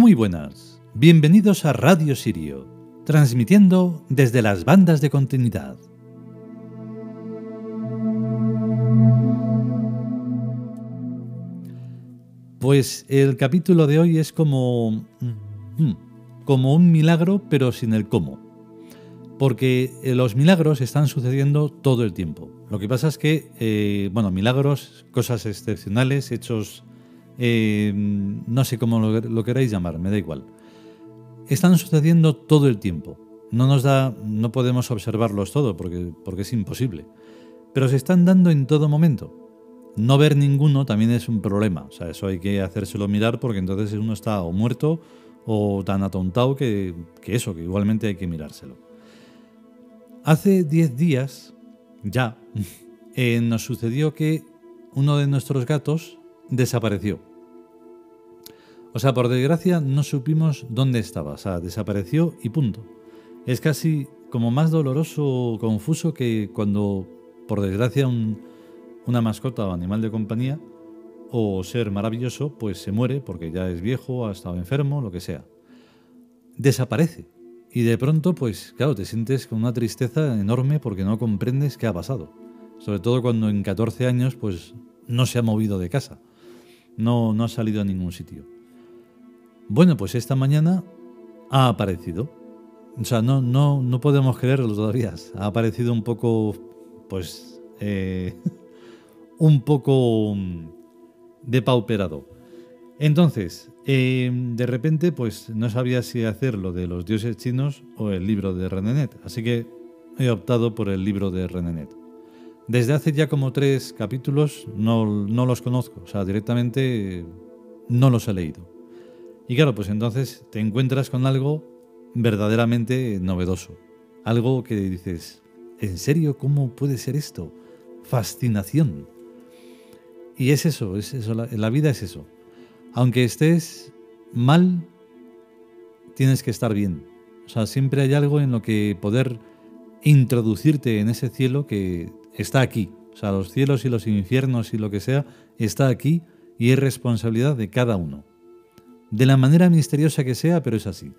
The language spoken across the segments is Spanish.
Muy buenas, bienvenidos a Radio Sirio, transmitiendo desde las bandas de continuidad. Pues el capítulo de hoy es como... mm, como un milagro pero sin el cómo. Porque eh, los milagros están sucediendo todo el tiempo. Lo que pasa es que, eh, bueno, milagros, cosas excepcionales, hechos, eh, no sé cómo lo, queráis llamar, me da igual. Están sucediendo todo el tiempo. No nos da, no podemos observarlos todo porque, porque es imposible. Pero se están dando en todo momento. No ver ninguno también es un problema. O sea, eso hay que hacérselo mirar porque entonces uno está o muerto o tan atontado que, que eso, que igualmente hay que mirárselo. Hace 10 días, ya, eh, nos sucedió que uno de nuestros gatos desapareció. O sea, por desgracia no supimos dónde estaba. O sea, desapareció y punto. Es casi como más doloroso o confuso que cuando, por desgracia, un, una mascota o animal de compañía o ser maravilloso, pues se muere porque ya es viejo, ha estado enfermo, lo que sea. Desaparece. Y de pronto, pues claro, te sientes con una tristeza enorme porque no comprendes qué ha pasado. Sobre todo cuando en 14 años, pues no se ha movido de casa. No, no ha salido a ningún sitio. Bueno, pues esta mañana ha aparecido. O sea, no, no, no podemos creerlo todavía. Ha aparecido un poco, pues, eh, un poco mm, depauperado. Entonces, eh, de repente, pues no sabía si hacer lo de los dioses chinos o el libro de Renenet, así que he optado por el libro de Renenet. Desde hace ya como tres capítulos no, no los conozco, o sea, directamente no los he leído. Y claro, pues entonces te encuentras con algo verdaderamente novedoso, algo que dices, ¿en serio cómo puede ser esto? Fascinación. Y es eso, es eso la, la vida es eso. Aunque estés mal, tienes que estar bien. O sea, siempre hay algo en lo que poder introducirte en ese cielo que está aquí. O sea, los cielos y los infiernos y lo que sea está aquí y es responsabilidad de cada uno. De la manera misteriosa que sea, pero es así.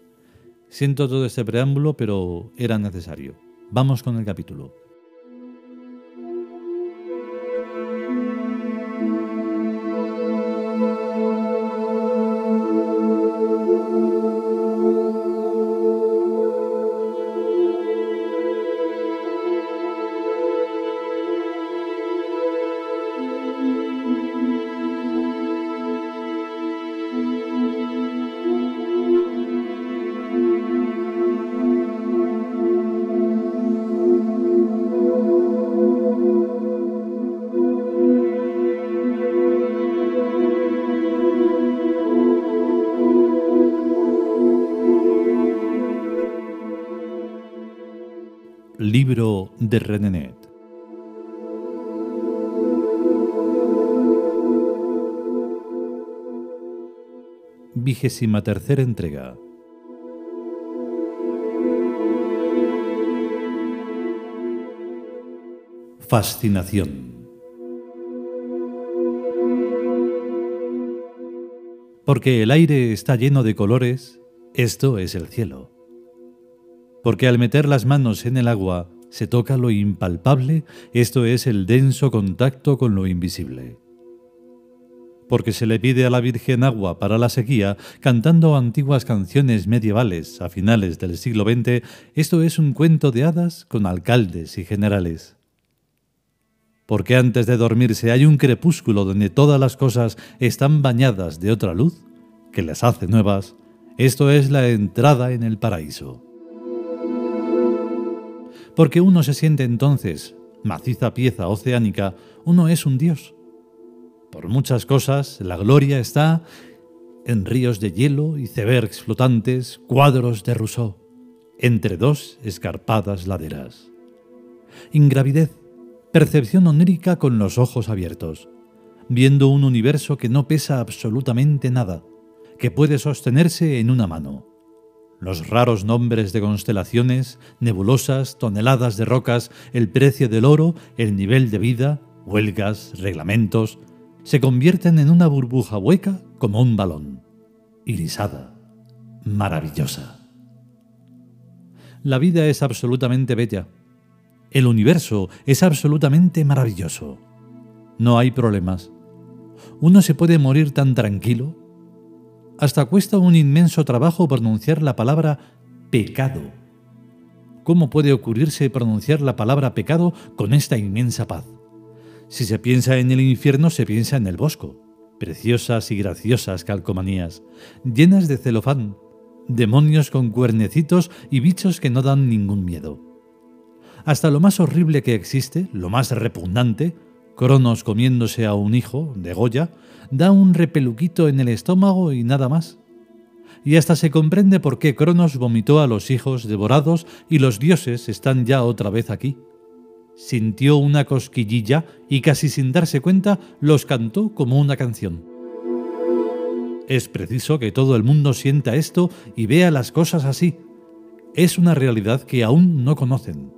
Siento todo este preámbulo, pero era necesario. Vamos con el capítulo. De Renenet. Vigésima tercera entrega. Fascinación. Porque el aire está lleno de colores, esto es el cielo porque al meter las manos en el agua se toca lo impalpable, esto es el denso contacto con lo invisible. Porque se le pide a la Virgen agua para la sequía, cantando antiguas canciones medievales a finales del siglo XX, esto es un cuento de hadas con alcaldes y generales. Porque antes de dormirse hay un crepúsculo donde todas las cosas están bañadas de otra luz, que las hace nuevas, esto es la entrada en el paraíso porque uno se siente entonces, maciza pieza oceánica, uno es un dios. Por muchas cosas, la gloria está en ríos de hielo y cebergs flotantes, cuadros de Rousseau, entre dos escarpadas laderas. Ingravidez, percepción onírica con los ojos abiertos, viendo un universo que no pesa absolutamente nada, que puede sostenerse en una mano los raros nombres de constelaciones, nebulosas, toneladas de rocas, el precio del oro, el nivel de vida, huelgas, reglamentos, se convierten en una burbuja hueca como un balón, irisada, maravillosa. La vida es absolutamente bella. El universo es absolutamente maravilloso. No hay problemas. Uno se puede morir tan tranquilo. Hasta cuesta un inmenso trabajo pronunciar la palabra pecado. ¿Cómo puede ocurrirse pronunciar la palabra pecado con esta inmensa paz? Si se piensa en el infierno, se piensa en el bosco. Preciosas y graciosas calcomanías, llenas de celofán, demonios con cuernecitos y bichos que no dan ningún miedo. Hasta lo más horrible que existe, lo más repugnante, Cronos comiéndose a un hijo, de Goya, da un repeluquito en el estómago y nada más. Y hasta se comprende por qué Cronos vomitó a los hijos devorados y los dioses están ya otra vez aquí. Sintió una cosquillilla y casi sin darse cuenta los cantó como una canción. Es preciso que todo el mundo sienta esto y vea las cosas así. Es una realidad que aún no conocen.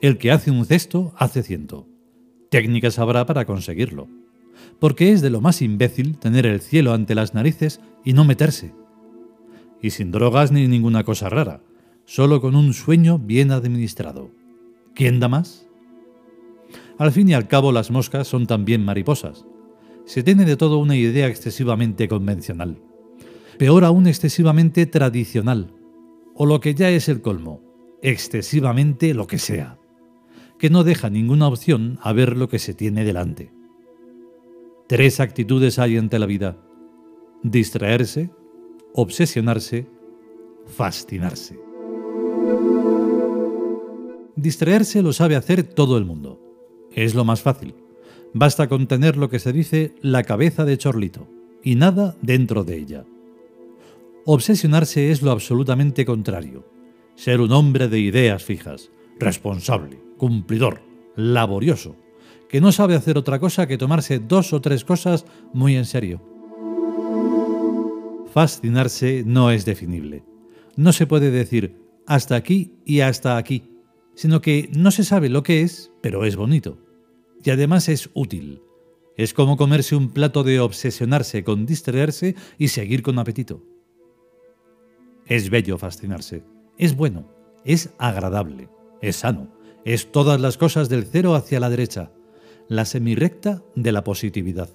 El que hace un cesto hace ciento. Técnicas habrá para conseguirlo. Porque es de lo más imbécil tener el cielo ante las narices y no meterse. Y sin drogas ni ninguna cosa rara, solo con un sueño bien administrado. ¿Quién da más? Al fin y al cabo las moscas son también mariposas, se tiene de todo una idea excesivamente convencional. Peor aún excesivamente tradicional. O lo que ya es el colmo, excesivamente lo que sea. Que no deja ninguna opción a ver lo que se tiene delante. Tres actitudes hay ante la vida. Distraerse, obsesionarse, fascinarse. Distraerse lo sabe hacer todo el mundo. Es lo más fácil. Basta con tener lo que se dice la cabeza de chorlito y nada dentro de ella. Obsesionarse es lo absolutamente contrario. Ser un hombre de ideas fijas, responsable, cumplidor, laborioso, que no sabe hacer otra cosa que tomarse dos o tres cosas muy en serio. Fascinarse no es definible. No se puede decir hasta aquí y hasta aquí, sino que no se sabe lo que es, pero es bonito y además es útil. Es como comerse un plato de obsesionarse con distraerse y seguir con apetito. Es bello fascinarse, es bueno, es agradable, es sano, es todas las cosas del cero hacia la derecha, la semirrecta de la positividad.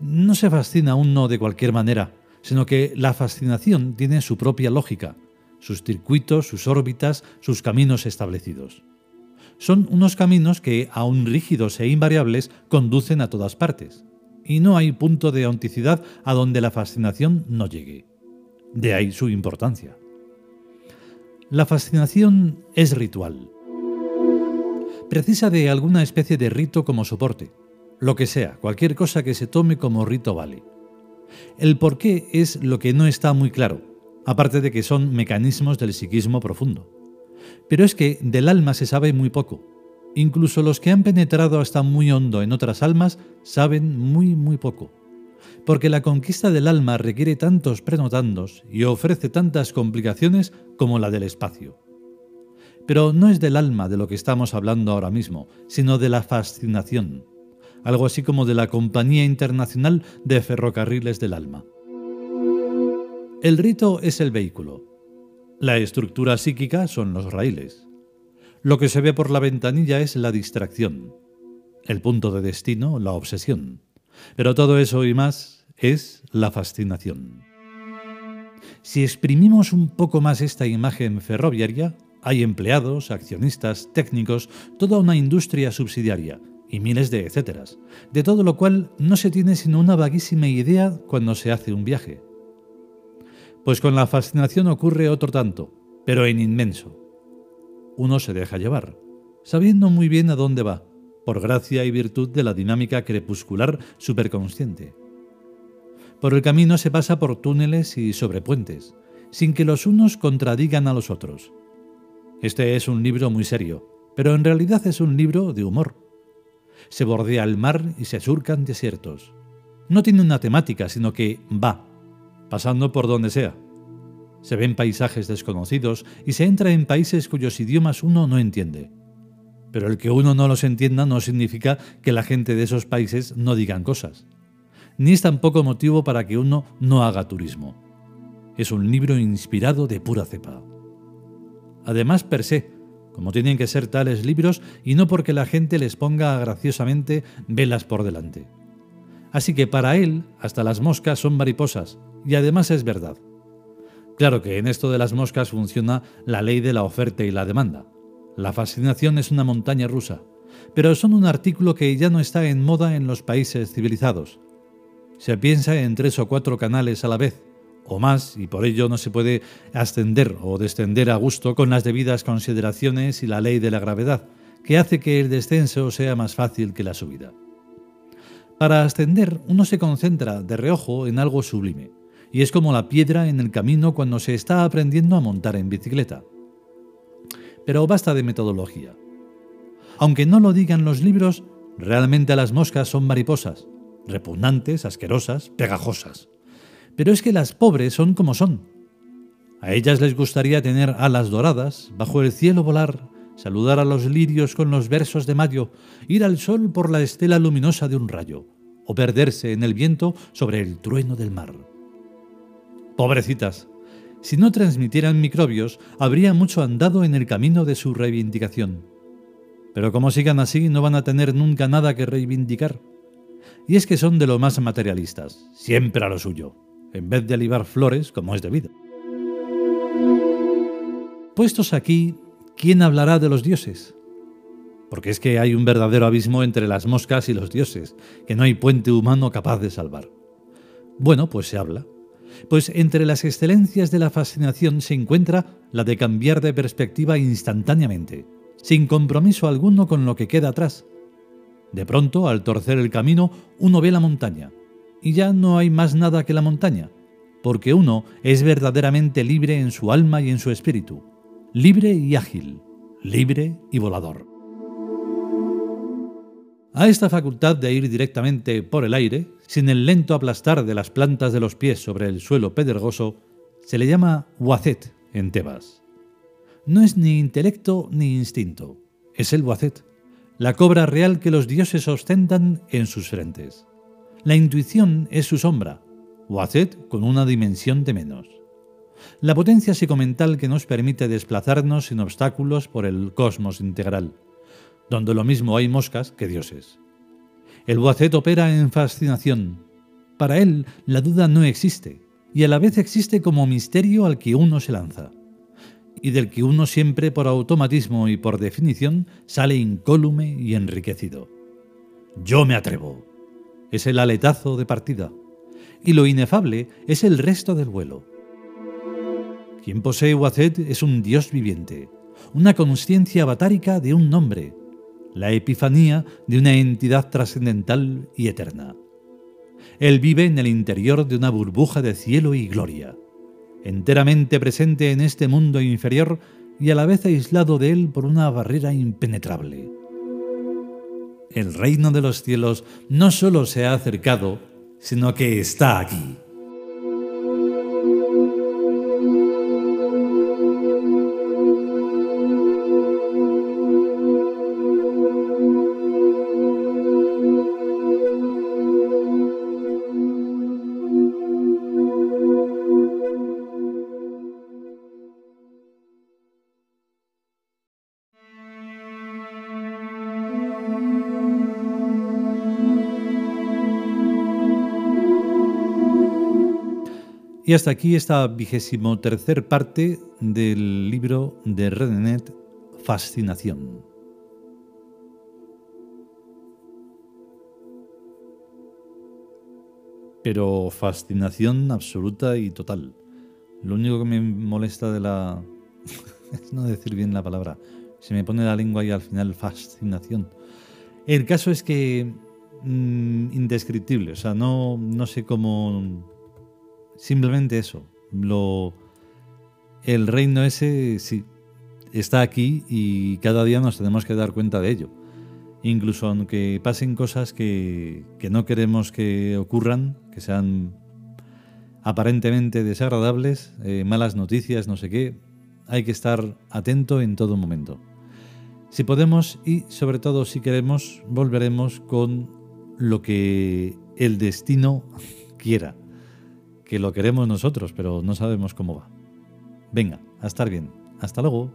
No se fascina uno de cualquier manera, sino que la fascinación tiene su propia lógica, sus circuitos, sus órbitas, sus caminos establecidos son unos caminos que, aun rígidos e invariables, conducen a todas partes. Y no hay punto de auticidad a donde la fascinación no llegue. De ahí su importancia. La fascinación es ritual. Precisa de alguna especie de rito como soporte. Lo que sea, cualquier cosa que se tome como rito vale. El por qué es lo que no está muy claro, aparte de que son mecanismos del psiquismo profundo. Pero es que del alma se sabe muy poco. Incluso los que han penetrado hasta muy hondo en otras almas saben muy, muy poco. Porque la conquista del alma requiere tantos prenotandos y ofrece tantas complicaciones como la del espacio. Pero no es del alma de lo que estamos hablando ahora mismo, sino de la fascinación, algo así como de la Compañía Internacional de Ferrocarriles del Alma. El rito es el vehículo, la estructura psíquica son los raíles. Lo que se ve por la ventanilla es la distracción. El punto de destino, la obsesión. Pero todo eso y más es la fascinación. Si exprimimos un poco más esta imagen ferroviaria, hay empleados, accionistas, técnicos, toda una industria subsidiaria y miles de etcéteras, de todo lo cual no se tiene sino una vaguísima idea cuando se hace un viaje. Pues con la fascinación ocurre otro tanto, pero en inmenso. Uno se deja llevar, sabiendo muy bien a dónde va, por gracia y virtud de la dinámica crepuscular superconsciente. Por el camino se pasa por túneles y sobre puentes, sin que los unos contradigan a los otros. Este es un libro muy serio, pero en realidad es un libro de humor. Se bordea el mar y se surcan desiertos. No tiene una temática, sino que va, pasando por donde sea. Se ven paisajes desconocidos y se entra en países cuyos idiomas uno no entiende. Pero el que uno no los entienda no significa que la gente de esos países no digan cosas. Ni es tampoco motivo para que uno no haga turismo. Es un libro inspirado de pura cepa. Además, per se, como tienen que ser tales libros y no porque la gente les ponga graciosamente velas por delante. Así que para él, hasta las moscas son mariposas, y además es verdad. Claro que en esto de las moscas funciona la ley de la oferta y la demanda. La fascinación es una montaña rusa, pero son un artículo que ya no está en moda en los países civilizados. Se piensa en tres o cuatro canales a la vez, o más, y por ello no se puede ascender o descender a gusto con las debidas consideraciones y la ley de la gravedad, que hace que el descenso sea más fácil que la subida. Para ascender uno se concentra de reojo en algo sublime, y es como la piedra en el camino cuando se está aprendiendo a montar en bicicleta. Pero basta de metodología. Aunque no lo digan los libros, realmente las moscas son mariposas, repugnantes, asquerosas, pegajosas. Pero es que las pobres son como son. A ellas les gustaría tener alas doradas, bajo el cielo volar, saludar a los lirios con los versos de mayo, ir al sol por la estela luminosa de un rayo, o perderse en el viento sobre el trueno del mar. Pobrecitas, si no transmitieran microbios, habría mucho andado en el camino de su reivindicación. Pero como sigan así, no van a tener nunca nada que reivindicar. Y es que son de lo más materialistas, siempre a lo suyo en vez de alivar flores como es debido. Puestos aquí, ¿quién hablará de los dioses? Porque es que hay un verdadero abismo entre las moscas y los dioses, que no hay puente humano capaz de salvar. Bueno, pues se habla. Pues entre las excelencias de la fascinación se encuentra la de cambiar de perspectiva instantáneamente, sin compromiso alguno con lo que queda atrás. De pronto, al torcer el camino, uno ve la montaña, y ya no hay más nada que la montaña, porque uno es verdaderamente libre en su alma y en su espíritu, libre y ágil, libre y volador. A esta facultad de ir directamente por el aire, sin el lento aplastar de las plantas de los pies sobre el suelo pedregoso, se le llama Wacet en Tebas. No es ni intelecto ni instinto, es el Wacet, la cobra real que los dioses ostentan en sus frentes. La intuición es su sombra, o con una dimensión de menos. La potencia psicomental que nos permite desplazarnos sin obstáculos por el cosmos integral, donde lo mismo hay moscas que dioses. El Boacet opera en fascinación. Para él, la duda no existe, y a la vez existe como misterio al que uno se lanza, y del que uno siempre por automatismo y por definición sale incólume y enriquecido. Yo me atrevo es el aletazo de partida, y lo inefable es el resto del vuelo. Quien posee Wacet es un dios viviente, una conciencia batárica de un nombre, la epifanía de una entidad trascendental y eterna. Él vive en el interior de una burbuja de cielo y gloria, enteramente presente en este mundo inferior y a la vez aislado de él por una barrera impenetrable el reino de los cielos no solo se ha acercado, sino que está aquí. Y hasta aquí esta vigésimo tercer parte del libro de Redenet, Fascinación. Pero fascinación absoluta y total. Lo único que me molesta de la... es no decir bien la palabra. Se me pone la lengua y al final fascinación. El caso es que... Mm, indescriptible. O sea, no, no sé cómo Simplemente eso. Lo, el reino ese sí, está aquí y cada día nos tenemos que dar cuenta de ello. Incluso aunque pasen cosas que, que no queremos que ocurran, que sean aparentemente desagradables, eh, malas noticias, no sé qué, hay que estar atento en todo momento. Si podemos y sobre todo si queremos, volveremos con lo que el destino quiera que lo queremos nosotros, pero no sabemos cómo va. Venga, a estar bien. Hasta luego.